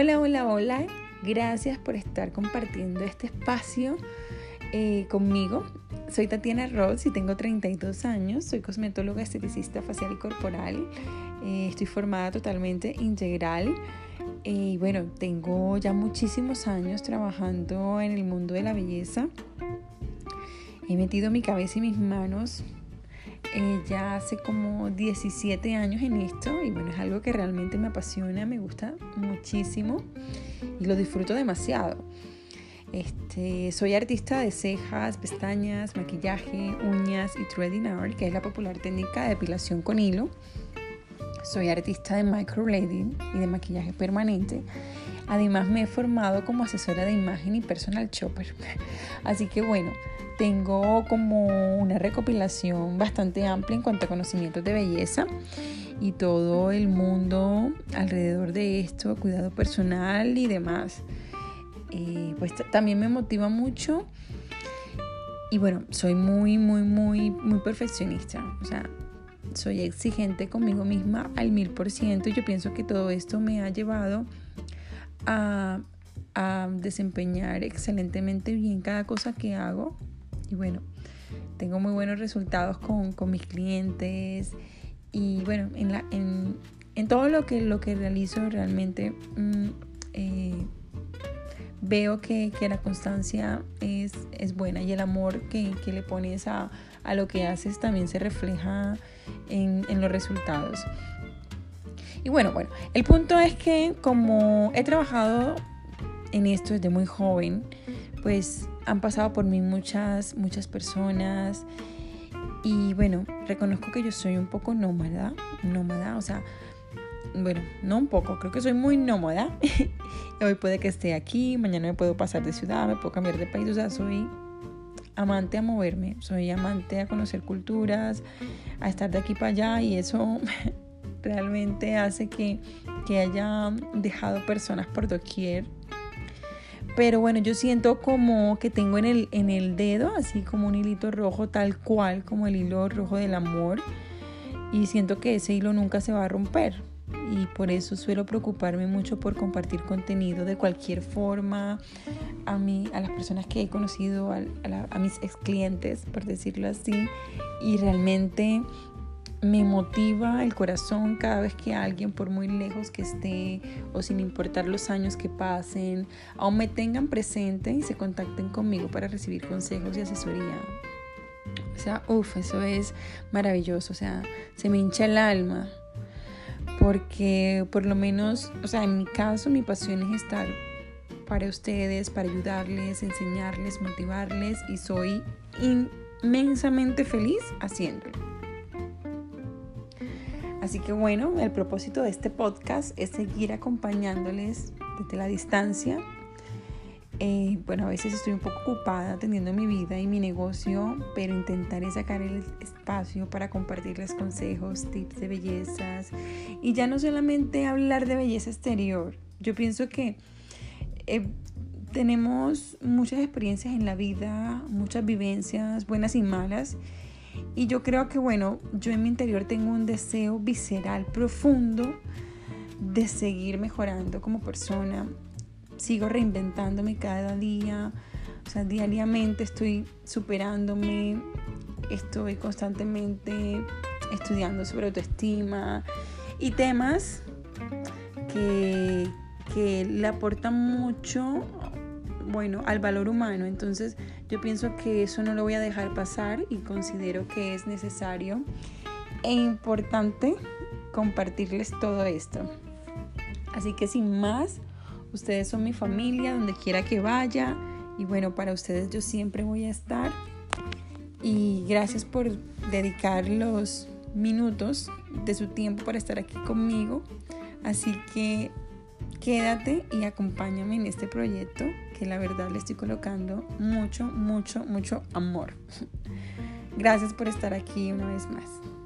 Hola, hola, hola. Gracias por estar compartiendo este espacio eh, conmigo. Soy Tatiana Ross y tengo 32 años. Soy cosmetóloga, esteticista facial y corporal. Eh, estoy formada totalmente integral. Eh, y bueno, tengo ya muchísimos años trabajando en el mundo de la belleza. He metido mi cabeza y mis manos eh, ya hace como 17 años en esto y bueno, es algo que realmente me apasiona, me gusta muchísimo y lo disfruto demasiado. Este, soy artista de cejas, pestañas, maquillaje, uñas y threading art, que es la popular técnica de depilación con hilo. Soy artista de microblading y de maquillaje permanente. Además me he formado como asesora de imagen y personal shopper. Así que bueno, tengo como una recopilación bastante amplia en cuanto a conocimientos de belleza y todo el mundo alrededor de esto, cuidado personal y demás. Eh, pues también me motiva mucho y bueno, soy muy, muy, muy, muy perfeccionista. O sea, soy exigente conmigo misma al mil por ciento. Yo pienso que todo esto me ha llevado a, a desempeñar excelentemente bien cada cosa que hago y bueno, tengo muy buenos resultados con, con mis clientes y bueno, en, la, en, en, todo lo que, lo que realizo realmente mm, eh, veo que, que, la constancia es, es, buena y el amor que, que le pones a, a, lo que haces también se refleja en, en los resultados. Y bueno, bueno, el punto es que como he trabajado en esto desde muy joven, pues han pasado por mí muchas, muchas personas y bueno, reconozco que yo soy un poco nómada, nómada, o sea, bueno, no un poco, creo que soy muy nómada. Hoy puede que esté aquí, mañana me puedo pasar de ciudad, me puedo cambiar de país, o sea, soy amante a moverme, soy amante a conocer culturas, a estar de aquí para allá y eso realmente hace que, que haya dejado personas por doquier pero bueno, yo siento como que tengo en el, en el dedo, así como un hilito rojo, tal cual como el hilo rojo del amor. Y siento que ese hilo nunca se va a romper. Y por eso suelo preocuparme mucho por compartir contenido de cualquier forma a, mí, a las personas que he conocido, a, a mis ex clientes, por decirlo así. Y realmente me motiva el corazón cada vez que alguien, por muy lejos que esté o sin importar los años que pasen, aún me tengan presente y se contacten conmigo para recibir consejos y asesoría. O sea, uff, eso es maravilloso, o sea, se me hincha el alma. Porque por lo menos, o sea, en mi caso mi pasión es estar para ustedes, para ayudarles, enseñarles, motivarles y soy inmensamente feliz haciéndolo. Así que bueno, el propósito de este podcast es seguir acompañándoles desde la distancia. Eh, bueno, a veces estoy un poco ocupada atendiendo mi vida y mi negocio, pero intentaré sacar el espacio para compartirles consejos, tips de bellezas y ya no solamente hablar de belleza exterior. Yo pienso que eh, tenemos muchas experiencias en la vida, muchas vivencias, buenas y malas, y yo creo que, bueno, yo en mi interior tengo un deseo visceral profundo de seguir mejorando como persona. Sigo reinventándome cada día. O sea, diariamente estoy superándome. Estoy constantemente estudiando sobre autoestima y temas que, que le aportan mucho bueno, al valor humano. Entonces yo pienso que eso no lo voy a dejar pasar y considero que es necesario e importante compartirles todo esto. Así que sin más, ustedes son mi familia, donde quiera que vaya. Y bueno, para ustedes yo siempre voy a estar. Y gracias por dedicar los minutos de su tiempo para estar aquí conmigo. Así que quédate y acompáñame en este proyecto que la verdad le estoy colocando mucho, mucho, mucho amor. Gracias por estar aquí una vez más.